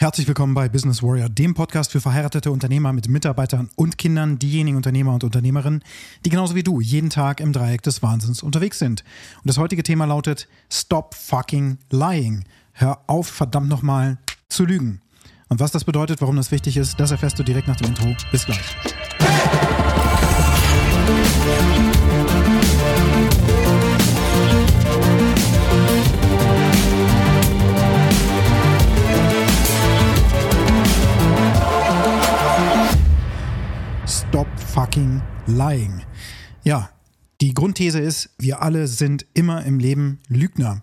Herzlich willkommen bei Business Warrior, dem Podcast für verheiratete Unternehmer mit Mitarbeitern und Kindern, diejenigen Unternehmer und Unternehmerinnen, die genauso wie du jeden Tag im Dreieck des Wahnsinns unterwegs sind. Und das heutige Thema lautet Stop fucking lying. Hör auf, verdammt nochmal zu lügen. Und was das bedeutet, warum das wichtig ist, das erfährst du direkt nach dem Intro. Bis gleich. Stop fucking lying. Ja, die Grundthese ist, wir alle sind immer im Leben Lügner.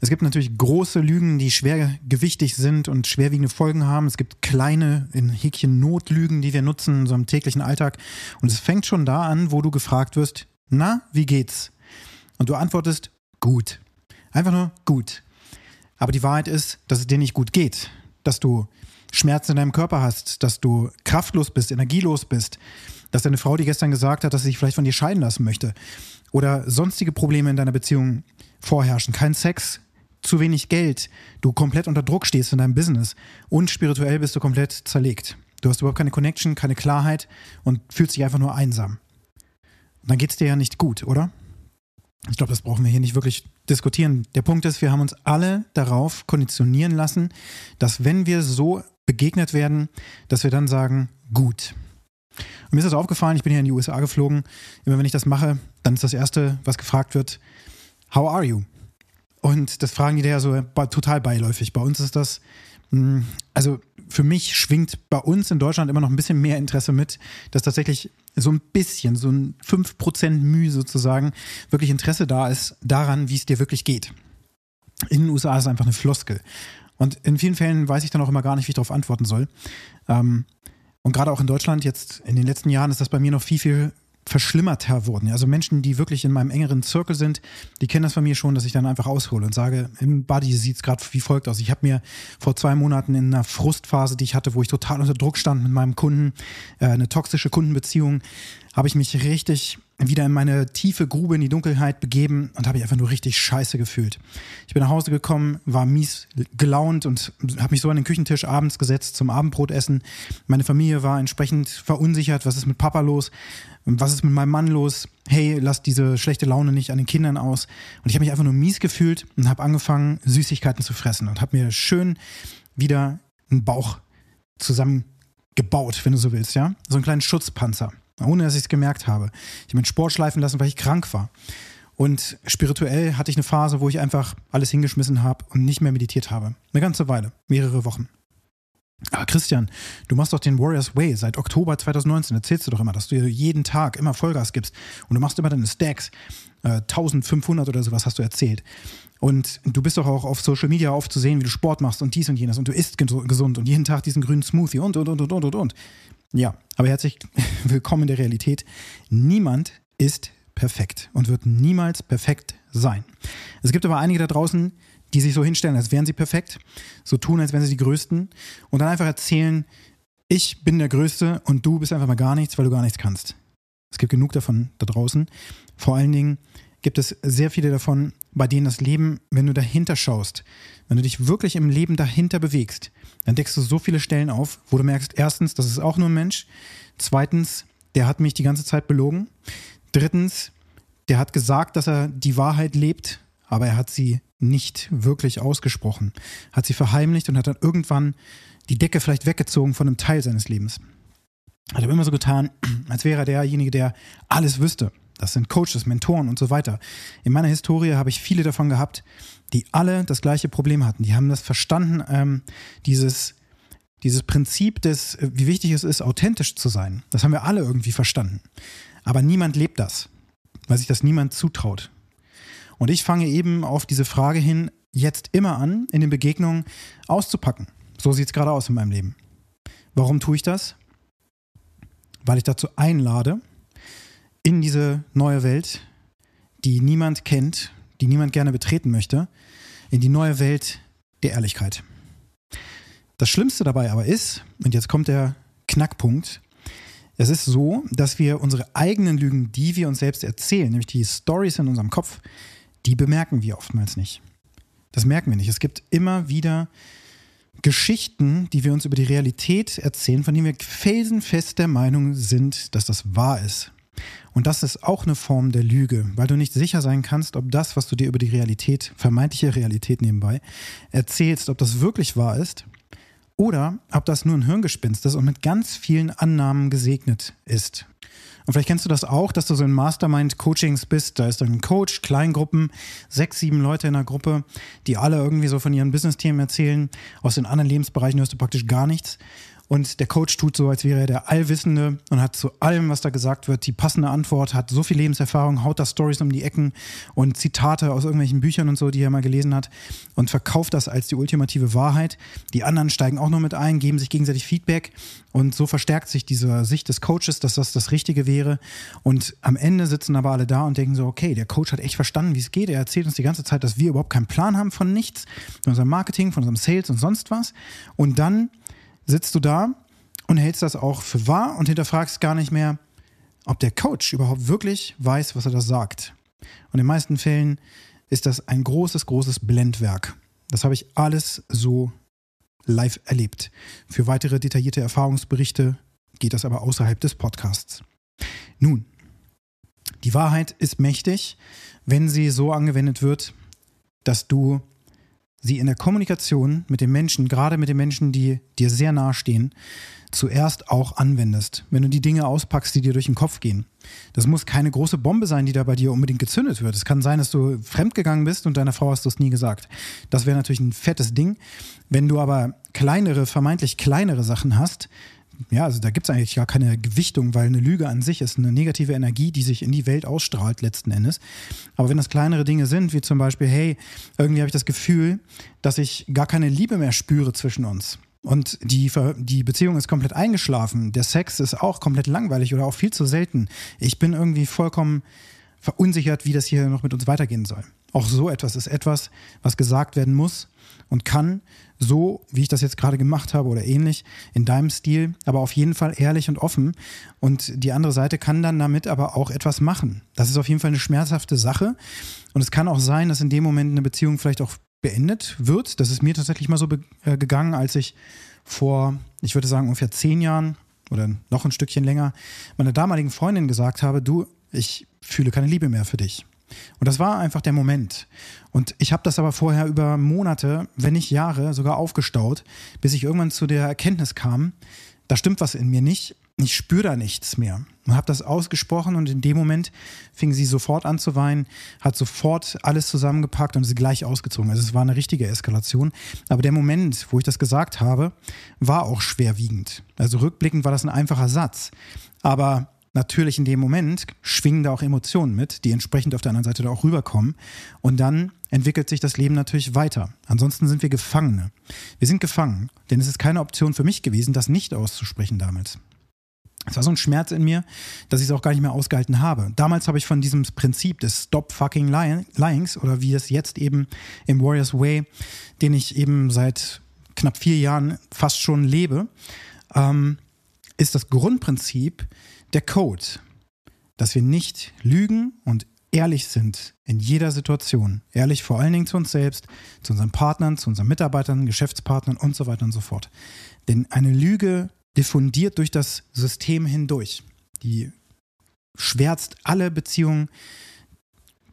Es gibt natürlich große Lügen, die schwergewichtig sind und schwerwiegende Folgen haben. Es gibt kleine, in Häkchen Notlügen, die wir nutzen in einem täglichen Alltag. Und es fängt schon da an, wo du gefragt wirst, na, wie geht's? Und du antwortest, gut. Einfach nur gut. Aber die Wahrheit ist, dass es dir nicht gut geht. Dass du Schmerzen in deinem Körper hast, dass du kraftlos bist, energielos bist, dass deine Frau dir gestern gesagt hat, dass sie sich vielleicht von dir scheiden lassen möchte oder sonstige Probleme in deiner Beziehung vorherrschen. Kein Sex, zu wenig Geld, du komplett unter Druck stehst in deinem Business und spirituell bist du komplett zerlegt. Du hast überhaupt keine Connection, keine Klarheit und fühlst dich einfach nur einsam. Und dann geht es dir ja nicht gut, oder? Ich glaube, das brauchen wir hier nicht wirklich diskutieren. Der Punkt ist, wir haben uns alle darauf konditionieren lassen, dass wenn wir so begegnet werden, dass wir dann sagen, gut. Und mir ist das aufgefallen, ich bin hier in die USA geflogen. Immer wenn ich das mache, dann ist das Erste, was gefragt wird, how are you? Und das fragen die da ja so total beiläufig. Bei uns ist das, hm, also für mich schwingt bei uns in Deutschland immer noch ein bisschen mehr Interesse mit, dass tatsächlich so ein bisschen, so ein 5% Mühe sozusagen, wirklich Interesse da ist daran, wie es dir wirklich geht. In den USA ist es einfach eine Floskel. Und in vielen Fällen weiß ich dann auch immer gar nicht, wie ich darauf antworten soll. Ähm, und gerade auch in Deutschland, jetzt in den letzten Jahren, ist das bei mir noch viel, viel verschlimmerter wurden. Also Menschen, die wirklich in meinem engeren Zirkel sind, die kennen das von mir schon, dass ich dann einfach aushole und sage, im Body sieht es gerade wie folgt aus. Ich habe mir vor zwei Monaten in einer Frustphase, die ich hatte, wo ich total unter Druck stand mit meinem Kunden, äh, eine toxische Kundenbeziehung, habe ich mich richtig wieder in meine tiefe Grube in die Dunkelheit begeben und habe mich einfach nur richtig scheiße gefühlt. Ich bin nach Hause gekommen, war mies gelaunt und habe mich so an den Küchentisch abends gesetzt zum Abendbrotessen. Meine Familie war entsprechend verunsichert, was ist mit Papa los? Was ist mit meinem Mann los? Hey, lass diese schlechte Laune nicht an den Kindern aus. Und ich habe mich einfach nur mies gefühlt und habe angefangen, Süßigkeiten zu fressen und habe mir schön wieder einen Bauch zusammengebaut, wenn du so willst, ja? So einen kleinen Schutzpanzer ohne dass ich es gemerkt habe. Ich habe meinen Sport schleifen lassen, weil ich krank war. Und spirituell hatte ich eine Phase, wo ich einfach alles hingeschmissen habe und nicht mehr meditiert habe. Eine ganze Weile, mehrere Wochen. Aber Christian, du machst doch den Warriors Way seit Oktober 2019. Erzählst du doch immer, dass du jeden Tag immer Vollgas gibst und du machst immer deine Stacks. Äh, 1500 oder sowas hast du erzählt. Und du bist doch auch auf Social Media aufzusehen, wie du Sport machst und dies und jenes und du isst gesund und jeden Tag diesen grünen Smoothie und, und, und, und, und, und, und. Ja, aber herzlich willkommen in der Realität. Niemand ist perfekt und wird niemals perfekt sein. Es gibt aber einige da draußen, die sich so hinstellen, als wären sie perfekt, so tun, als wären sie die Größten und dann einfach erzählen, ich bin der Größte und du bist einfach mal gar nichts, weil du gar nichts kannst. Es gibt genug davon da draußen. Vor allen Dingen gibt es sehr viele davon, bei denen das Leben, wenn du dahinter schaust, wenn du dich wirklich im Leben dahinter bewegst, dann deckst du so viele Stellen auf, wo du merkst, erstens, das ist auch nur ein Mensch. Zweitens, der hat mich die ganze Zeit belogen. Drittens, der hat gesagt, dass er die Wahrheit lebt, aber er hat sie nicht wirklich ausgesprochen, hat sie verheimlicht und hat dann irgendwann die Decke vielleicht weggezogen von einem Teil seines Lebens. Hat aber immer so getan, als wäre er derjenige, der alles wüsste. Das sind Coaches, Mentoren und so weiter. In meiner Historie habe ich viele davon gehabt, die alle das gleiche Problem hatten. Die haben das verstanden, ähm, dieses, dieses Prinzip des, wie wichtig es ist, authentisch zu sein. Das haben wir alle irgendwie verstanden. Aber niemand lebt das, weil sich das niemand zutraut. Und ich fange eben auf diese Frage hin, jetzt immer an, in den Begegnungen auszupacken. So sieht es gerade aus in meinem Leben. Warum tue ich das? Weil ich dazu einlade, in diese neue Welt, die niemand kennt, die niemand gerne betreten möchte, in die neue Welt der Ehrlichkeit. Das Schlimmste dabei aber ist, und jetzt kommt der Knackpunkt, es ist so, dass wir unsere eigenen Lügen, die wir uns selbst erzählen, nämlich die Stories in unserem Kopf, die bemerken wir oftmals nicht. Das merken wir nicht. Es gibt immer wieder Geschichten, die wir uns über die Realität erzählen, von denen wir felsenfest der Meinung sind, dass das wahr ist. Und das ist auch eine Form der Lüge, weil du nicht sicher sein kannst, ob das, was du dir über die Realität, vermeintliche Realität nebenbei, erzählst, ob das wirklich wahr ist oder ob das nur ein Hirngespinst ist und mit ganz vielen Annahmen gesegnet ist. Und vielleicht kennst du das auch, dass du so in Mastermind-Coachings bist. Da ist dann ein Coach, Kleingruppen, sechs, sieben Leute in einer Gruppe, die alle irgendwie so von ihren Business-Themen erzählen. Aus den anderen Lebensbereichen hörst du praktisch gar nichts. Und der Coach tut so, als wäre er der Allwissende und hat zu allem, was da gesagt wird, die passende Antwort, hat so viel Lebenserfahrung, haut da Stories um die Ecken und Zitate aus irgendwelchen Büchern und so, die er mal gelesen hat und verkauft das als die ultimative Wahrheit. Die anderen steigen auch noch mit ein, geben sich gegenseitig Feedback und so verstärkt sich diese Sicht des Coaches, dass das das Richtige wäre. Und am Ende sitzen aber alle da und denken so, okay, der Coach hat echt verstanden, wie es geht. Er erzählt uns die ganze Zeit, dass wir überhaupt keinen Plan haben von nichts, von unserem Marketing, von unserem Sales und sonst was. Und dann sitzt du da und hältst das auch für wahr und hinterfragst gar nicht mehr, ob der Coach überhaupt wirklich weiß, was er da sagt. Und in den meisten Fällen ist das ein großes, großes Blendwerk. Das habe ich alles so live erlebt. Für weitere detaillierte Erfahrungsberichte geht das aber außerhalb des Podcasts. Nun, die Wahrheit ist mächtig, wenn sie so angewendet wird, dass du sie in der Kommunikation mit den Menschen, gerade mit den Menschen, die dir sehr nahe stehen, zuerst auch anwendest. Wenn du die Dinge auspackst, die dir durch den Kopf gehen. Das muss keine große Bombe sein, die da bei dir unbedingt gezündet wird. Es kann sein, dass du fremdgegangen bist und deiner Frau hast du es nie gesagt. Das wäre natürlich ein fettes Ding. Wenn du aber kleinere, vermeintlich kleinere Sachen hast, ja, also da gibt es eigentlich gar keine Gewichtung, weil eine Lüge an sich ist eine negative Energie, die sich in die Welt ausstrahlt letzten Endes. Aber wenn das kleinere Dinge sind, wie zum Beispiel, hey, irgendwie habe ich das Gefühl, dass ich gar keine Liebe mehr spüre zwischen uns. Und die, die Beziehung ist komplett eingeschlafen. Der Sex ist auch komplett langweilig oder auch viel zu selten. Ich bin irgendwie vollkommen verunsichert, wie das hier noch mit uns weitergehen soll. Auch so etwas ist etwas, was gesagt werden muss und kann, so wie ich das jetzt gerade gemacht habe oder ähnlich, in deinem Stil, aber auf jeden Fall ehrlich und offen. Und die andere Seite kann dann damit aber auch etwas machen. Das ist auf jeden Fall eine schmerzhafte Sache. Und es kann auch sein, dass in dem Moment eine Beziehung vielleicht auch beendet wird. Das ist mir tatsächlich mal so äh, gegangen, als ich vor, ich würde sagen, ungefähr zehn Jahren oder noch ein Stückchen länger meiner damaligen Freundin gesagt habe, du, ich fühle keine Liebe mehr für dich. Und das war einfach der Moment. Und ich habe das aber vorher über Monate, wenn nicht Jahre, sogar aufgestaut, bis ich irgendwann zu der Erkenntnis kam, da stimmt was in mir nicht. Ich spüre da nichts mehr. Und habe das ausgesprochen und in dem Moment fing sie sofort an zu weinen, hat sofort alles zusammengepackt und ist gleich ausgezogen. Also es war eine richtige Eskalation. Aber der Moment, wo ich das gesagt habe, war auch schwerwiegend. Also rückblickend war das ein einfacher Satz. Aber natürlich in dem Moment schwingen da auch Emotionen mit, die entsprechend auf der anderen Seite da auch rüberkommen. Und dann entwickelt sich das Leben natürlich weiter. Ansonsten sind wir Gefangene. Wir sind gefangen, denn es ist keine Option für mich gewesen, das nicht auszusprechen damals. Es war so ein Schmerz in mir, dass ich es auch gar nicht mehr ausgehalten habe. Damals habe ich von diesem Prinzip des Stop Fucking Lyings oder wie es jetzt eben im Warriors Way, den ich eben seit knapp vier Jahren fast schon lebe, ähm, ist das Grundprinzip, der Code, dass wir nicht lügen und ehrlich sind in jeder Situation. Ehrlich vor allen Dingen zu uns selbst, zu unseren Partnern, zu unseren Mitarbeitern, Geschäftspartnern und so weiter und so fort. Denn eine Lüge diffundiert durch das System hindurch. Die schwärzt alle Beziehungen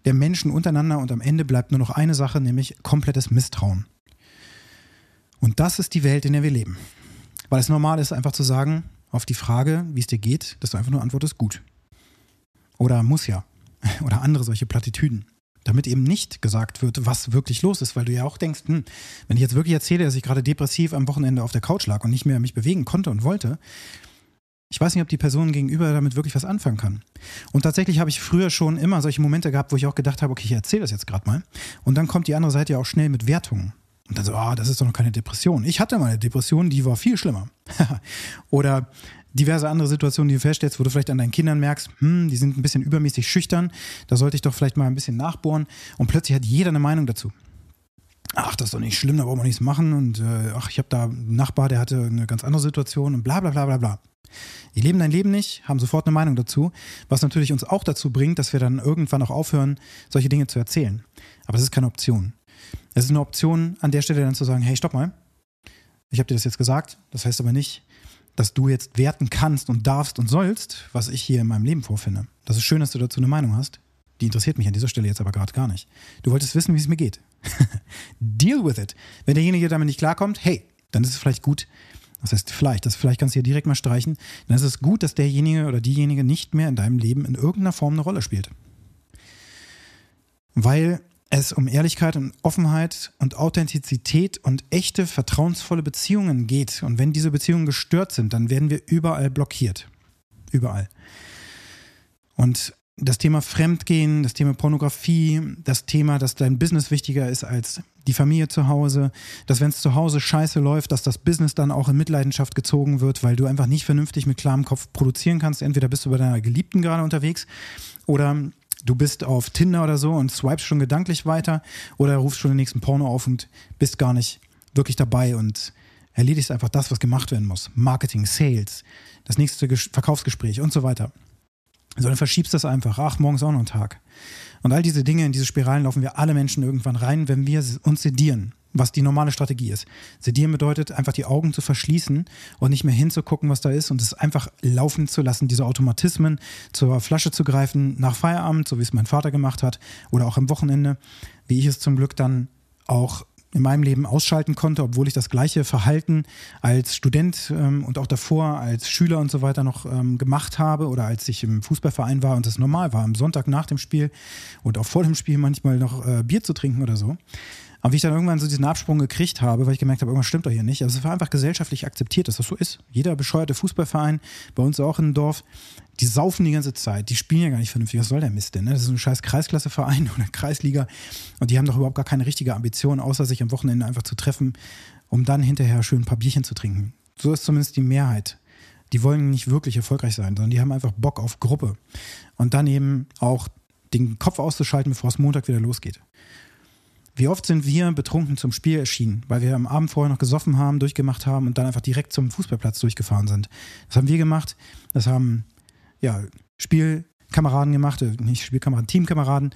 der Menschen untereinander und am Ende bleibt nur noch eine Sache, nämlich komplettes Misstrauen. Und das ist die Welt, in der wir leben. Weil es normal ist, einfach zu sagen, auf die Frage, wie es dir geht, dass du einfach nur antwortest, gut. Oder muss ja. Oder andere solche Plattitüden. Damit eben nicht gesagt wird, was wirklich los ist, weil du ja auch denkst, hm, wenn ich jetzt wirklich erzähle, dass ich gerade depressiv am Wochenende auf der Couch lag und nicht mehr mich bewegen konnte und wollte, ich weiß nicht, ob die Person gegenüber damit wirklich was anfangen kann. Und tatsächlich habe ich früher schon immer solche Momente gehabt, wo ich auch gedacht habe, okay, ich erzähle das jetzt gerade mal. Und dann kommt die andere Seite ja auch schnell mit Wertungen. Und dann so, ah, oh, das ist doch noch keine Depression. Ich hatte mal eine Depression, die war viel schlimmer. Oder diverse andere Situationen, die du feststellst, wo du vielleicht an deinen Kindern merkst, hm, die sind ein bisschen übermäßig schüchtern, da sollte ich doch vielleicht mal ein bisschen nachbohren. Und plötzlich hat jeder eine Meinung dazu. Ach, das ist doch nicht schlimm, da brauchen wir nichts machen. Und äh, ach, ich habe da einen Nachbar, der hatte eine ganz andere Situation und bla bla bla bla bla. Die leben dein Leben nicht, haben sofort eine Meinung dazu, was natürlich uns auch dazu bringt, dass wir dann irgendwann auch aufhören, solche Dinge zu erzählen. Aber es ist keine Option. Es ist eine Option, an der Stelle dann zu sagen, hey, stopp mal. Ich habe dir das jetzt gesagt. Das heißt aber nicht, dass du jetzt werten kannst und darfst und sollst, was ich hier in meinem Leben vorfinde. Das ist schön, dass du dazu eine Meinung hast. Die interessiert mich an dieser Stelle jetzt aber gerade gar nicht. Du wolltest wissen, wie es mir geht. Deal with it. Wenn derjenige damit nicht klarkommt, hey, dann ist es vielleicht gut, das heißt vielleicht, das vielleicht kannst du hier direkt mal streichen, dann ist es gut, dass derjenige oder diejenige nicht mehr in deinem Leben in irgendeiner Form eine Rolle spielt. Weil es um Ehrlichkeit und Offenheit und Authentizität und echte, vertrauensvolle Beziehungen geht. Und wenn diese Beziehungen gestört sind, dann werden wir überall blockiert. Überall. Und das Thema Fremdgehen, das Thema Pornografie, das Thema, dass dein Business wichtiger ist als die Familie zu Hause, dass wenn es zu Hause scheiße läuft, dass das Business dann auch in Mitleidenschaft gezogen wird, weil du einfach nicht vernünftig mit klarem Kopf produzieren kannst. Entweder bist du bei deiner Geliebten gerade unterwegs oder du bist auf Tinder oder so und swipest schon gedanklich weiter oder rufst schon den nächsten Porno auf und bist gar nicht wirklich dabei und erledigst einfach das, was gemacht werden muss. Marketing, Sales, das nächste Verkaufsgespräch und so weiter. Sondern verschiebst das einfach. Ach, morgens auch noch ein Tag. Und all diese Dinge, in diese Spiralen laufen wir alle Menschen irgendwann rein, wenn wir uns sedieren was die normale Strategie ist. Sedieren bedeutet, einfach die Augen zu verschließen und nicht mehr hinzugucken, was da ist und es einfach laufen zu lassen, diese Automatismen zur Flasche zu greifen nach Feierabend, so wie es mein Vater gemacht hat, oder auch am Wochenende, wie ich es zum Glück dann auch in meinem Leben ausschalten konnte, obwohl ich das gleiche Verhalten als Student ähm, und auch davor als Schüler und so weiter noch ähm, gemacht habe oder als ich im Fußballverein war und es normal war, am Sonntag nach dem Spiel und auch vor dem Spiel manchmal noch äh, Bier zu trinken oder so. Aber wie ich dann irgendwann so diesen Absprung gekriegt habe, weil ich gemerkt habe, irgendwas stimmt doch hier nicht. Also es war einfach gesellschaftlich akzeptiert, dass das so ist. Jeder bescheuerte Fußballverein, bei uns auch im Dorf, die saufen die ganze Zeit, die spielen ja gar nicht vernünftig. Was soll der Mist denn? Ne? Das ist ein scheiß Kreisklasseverein oder Kreisliga und die haben doch überhaupt gar keine richtige Ambition, außer sich am Wochenende einfach zu treffen, um dann hinterher schön ein paar Bierchen zu trinken. So ist zumindest die Mehrheit. Die wollen nicht wirklich erfolgreich sein, sondern die haben einfach Bock auf Gruppe. Und dann eben auch den Kopf auszuschalten, bevor es Montag wieder losgeht. Wie oft sind wir betrunken zum Spiel erschienen, weil wir am Abend vorher noch gesoffen haben, durchgemacht haben und dann einfach direkt zum Fußballplatz durchgefahren sind. Das haben wir gemacht. Das haben ja Spielkameraden gemacht, äh, nicht Spielkameraden, Teamkameraden.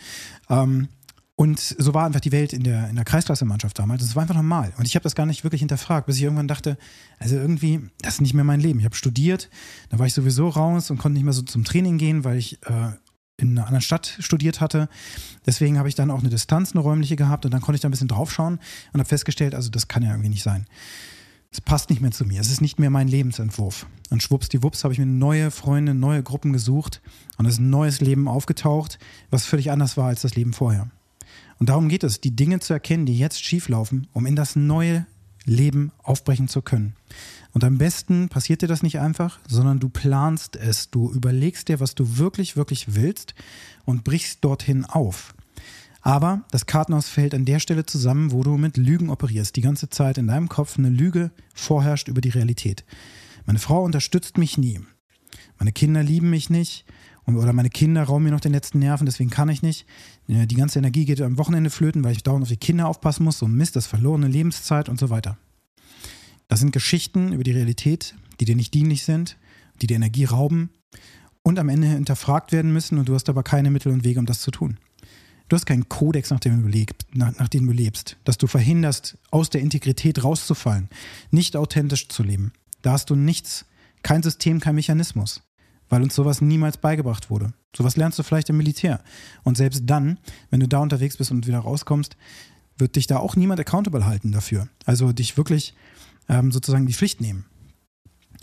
Ähm, und so war einfach die Welt in der, in der Kreisklasse-Mannschaft damals. Das war einfach normal. Und ich habe das gar nicht wirklich hinterfragt, bis ich irgendwann dachte, also irgendwie, das ist nicht mehr mein Leben. Ich habe studiert, da war ich sowieso raus und konnte nicht mehr so zum Training gehen, weil ich äh, in einer anderen Stadt studiert hatte. Deswegen habe ich dann auch eine Distanz, eine räumliche gehabt und dann konnte ich da ein bisschen draufschauen und habe festgestellt, also das kann ja irgendwie nicht sein. Es passt nicht mehr zu mir. Es ist nicht mehr mein Lebensentwurf. Und schwuppsdiwupps habe ich mir neue Freunde, neue Gruppen gesucht und es ist ein neues Leben aufgetaucht, was völlig anders war als das Leben vorher. Und darum geht es, die Dinge zu erkennen, die jetzt schieflaufen, um in das neue Leben aufbrechen zu können. Und am besten passiert dir das nicht einfach, sondern du planst es. Du überlegst dir, was du wirklich, wirklich willst und brichst dorthin auf. Aber das Kartenhaus fällt an der Stelle zusammen, wo du mit Lügen operierst. Die ganze Zeit in deinem Kopf eine Lüge vorherrscht über die Realität. Meine Frau unterstützt mich nie. Meine Kinder lieben mich nicht. Oder meine Kinder rauben mir noch den letzten Nerven, deswegen kann ich nicht. Die ganze Energie geht am Wochenende flöten, weil ich dauernd auf die Kinder aufpassen muss. So Mist, das verlorene Lebenszeit und so weiter. Das sind Geschichten über die Realität, die dir nicht dienlich sind, die dir Energie rauben und am Ende hinterfragt werden müssen und du hast aber keine Mittel und Wege, um das zu tun. Du hast keinen Kodex, nach dem, du lebst, nach, nach dem du lebst, dass du verhinderst, aus der Integrität rauszufallen, nicht authentisch zu leben. Da hast du nichts, kein System, kein Mechanismus, weil uns sowas niemals beigebracht wurde. Sowas lernst du vielleicht im Militär. Und selbst dann, wenn du da unterwegs bist und wieder rauskommst, wird dich da auch niemand accountable halten dafür. Also dich wirklich ähm, sozusagen die Pflicht nehmen.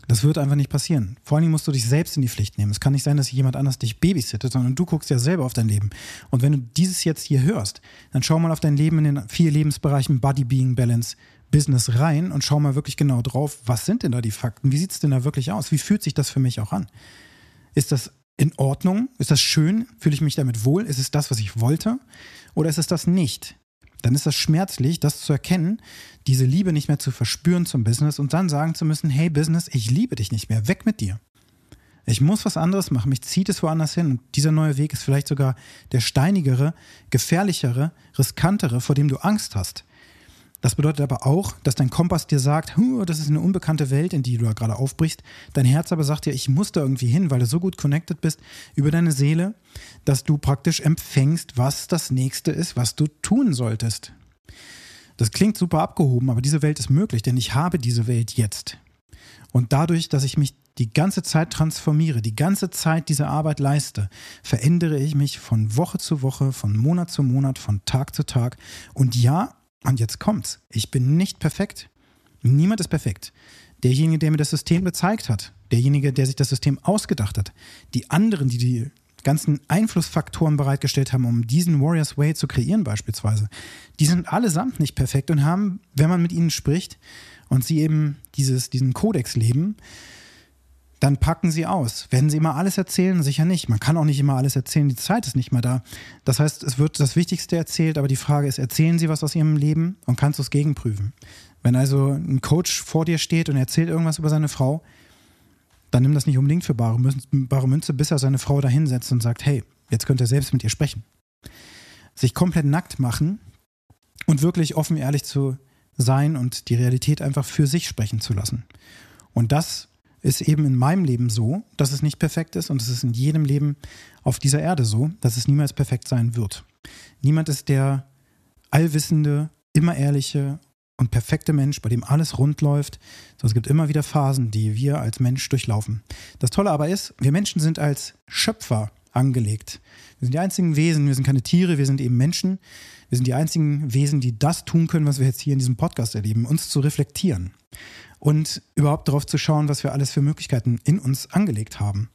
Das wird einfach nicht passieren. Vor allem musst du dich selbst in die Pflicht nehmen. Es kann nicht sein, dass jemand anders dich babysittet, sondern du guckst ja selber auf dein Leben. Und wenn du dieses jetzt hier hörst, dann schau mal auf dein Leben in den vier Lebensbereichen Body, Being, Balance, Business rein und schau mal wirklich genau drauf, was sind denn da die Fakten? Wie sieht es denn da wirklich aus? Wie fühlt sich das für mich auch an? Ist das in Ordnung? Ist das schön? Fühle ich mich damit wohl? Ist es das, was ich wollte? Oder ist es das nicht? Dann ist das schmerzlich, das zu erkennen, diese Liebe nicht mehr zu verspüren zum Business und dann sagen zu müssen, hey Business, ich liebe dich nicht mehr, weg mit dir. Ich muss was anderes machen, mich zieht es woanders hin und dieser neue Weg ist vielleicht sogar der steinigere, gefährlichere, riskantere, vor dem du Angst hast. Das bedeutet aber auch, dass dein Kompass dir sagt, das ist eine unbekannte Welt, in die du da gerade aufbrichst. Dein Herz aber sagt dir, ich muss da irgendwie hin, weil du so gut connected bist über deine Seele, dass du praktisch empfängst, was das nächste ist, was du tun solltest. Das klingt super abgehoben, aber diese Welt ist möglich, denn ich habe diese Welt jetzt. Und dadurch, dass ich mich die ganze Zeit transformiere, die ganze Zeit diese Arbeit leiste, verändere ich mich von Woche zu Woche, von Monat zu Monat, von Tag zu Tag. Und ja, und jetzt kommt's, ich bin nicht perfekt. Niemand ist perfekt. Derjenige, der mir das System gezeigt hat, derjenige, der sich das System ausgedacht hat, die anderen, die die ganzen Einflussfaktoren bereitgestellt haben, um diesen Warriors Way zu kreieren beispielsweise, die sind allesamt nicht perfekt und haben, wenn man mit ihnen spricht und sie eben dieses, diesen Kodex leben, dann packen sie aus. Werden sie immer alles erzählen? Sicher nicht. Man kann auch nicht immer alles erzählen, die Zeit ist nicht mehr da. Das heißt, es wird das Wichtigste erzählt, aber die Frage ist, erzählen sie was aus ihrem Leben und kannst du es gegenprüfen? Wenn also ein Coach vor dir steht und erzählt irgendwas über seine Frau, dann nimm das nicht unbedingt für bare bare Münze bis er seine Frau da hinsetzt und sagt, hey, jetzt könnt ihr selbst mit ihr sprechen. Sich komplett nackt machen und wirklich offen ehrlich zu sein und die Realität einfach für sich sprechen zu lassen. Und das ist eben in meinem Leben so, dass es nicht perfekt ist und es ist in jedem Leben auf dieser Erde so, dass es niemals perfekt sein wird. Niemand ist der allwissende, immer ehrliche und perfekte Mensch, bei dem alles rund läuft, sondern es gibt immer wieder Phasen, die wir als Mensch durchlaufen. Das Tolle aber ist, wir Menschen sind als Schöpfer angelegt. Wir sind die einzigen Wesen, wir sind keine Tiere, wir sind eben Menschen. Wir sind die einzigen Wesen, die das tun können, was wir jetzt hier in diesem Podcast erleben, uns zu reflektieren und überhaupt darauf zu schauen, was wir alles für Möglichkeiten in uns angelegt haben.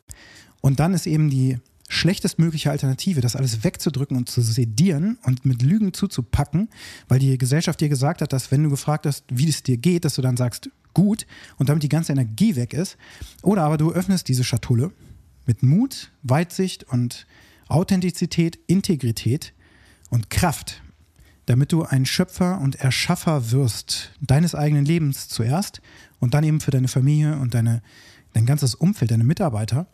Und dann ist eben die schlechtestmögliche Alternative, das alles wegzudrücken und zu sedieren und mit Lügen zuzupacken, weil die Gesellschaft dir gesagt hat, dass wenn du gefragt hast, wie es dir geht, dass du dann sagst, gut und damit die ganze Energie weg ist. Oder aber du öffnest diese Schatulle mit Mut, Weitsicht und Authentizität, Integrität und Kraft damit du ein Schöpfer und Erschaffer wirst, deines eigenen Lebens zuerst und dann eben für deine Familie und deine, dein ganzes Umfeld, deine Mitarbeiter,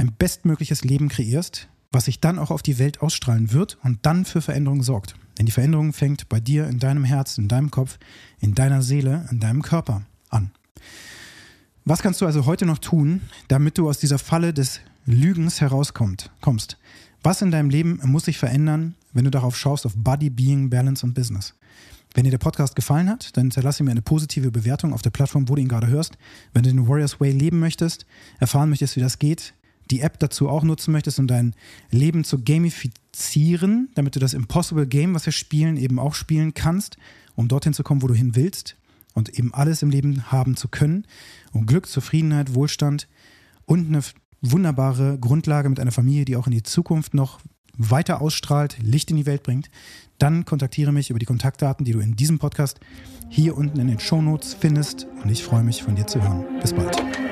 ein bestmögliches Leben kreierst, was sich dann auch auf die Welt ausstrahlen wird und dann für Veränderung sorgt. Denn die Veränderung fängt bei dir in deinem Herz, in deinem Kopf, in deiner Seele, in deinem Körper an. Was kannst du also heute noch tun, damit du aus dieser Falle des Lügens herauskommst? Was in deinem Leben muss sich verändern, wenn du darauf schaust, auf Body, Being, Balance und Business. Wenn dir der Podcast gefallen hat, dann hinterlasse mir eine positive Bewertung auf der Plattform, wo du ihn gerade hörst. Wenn du den Warriors Way leben möchtest, erfahren möchtest, wie das geht, die App dazu auch nutzen möchtest, um dein Leben zu gamifizieren, damit du das Impossible Game, was wir spielen, eben auch spielen kannst, um dorthin zu kommen, wo du hin willst und eben alles im Leben haben zu können, um Glück, Zufriedenheit, Wohlstand und eine wunderbare Grundlage mit einer Familie, die auch in die Zukunft noch weiter ausstrahlt, Licht in die Welt bringt, dann kontaktiere mich über die Kontaktdaten, die du in diesem Podcast hier unten in den Show Notes findest. Und ich freue mich, von dir zu hören. Bis bald.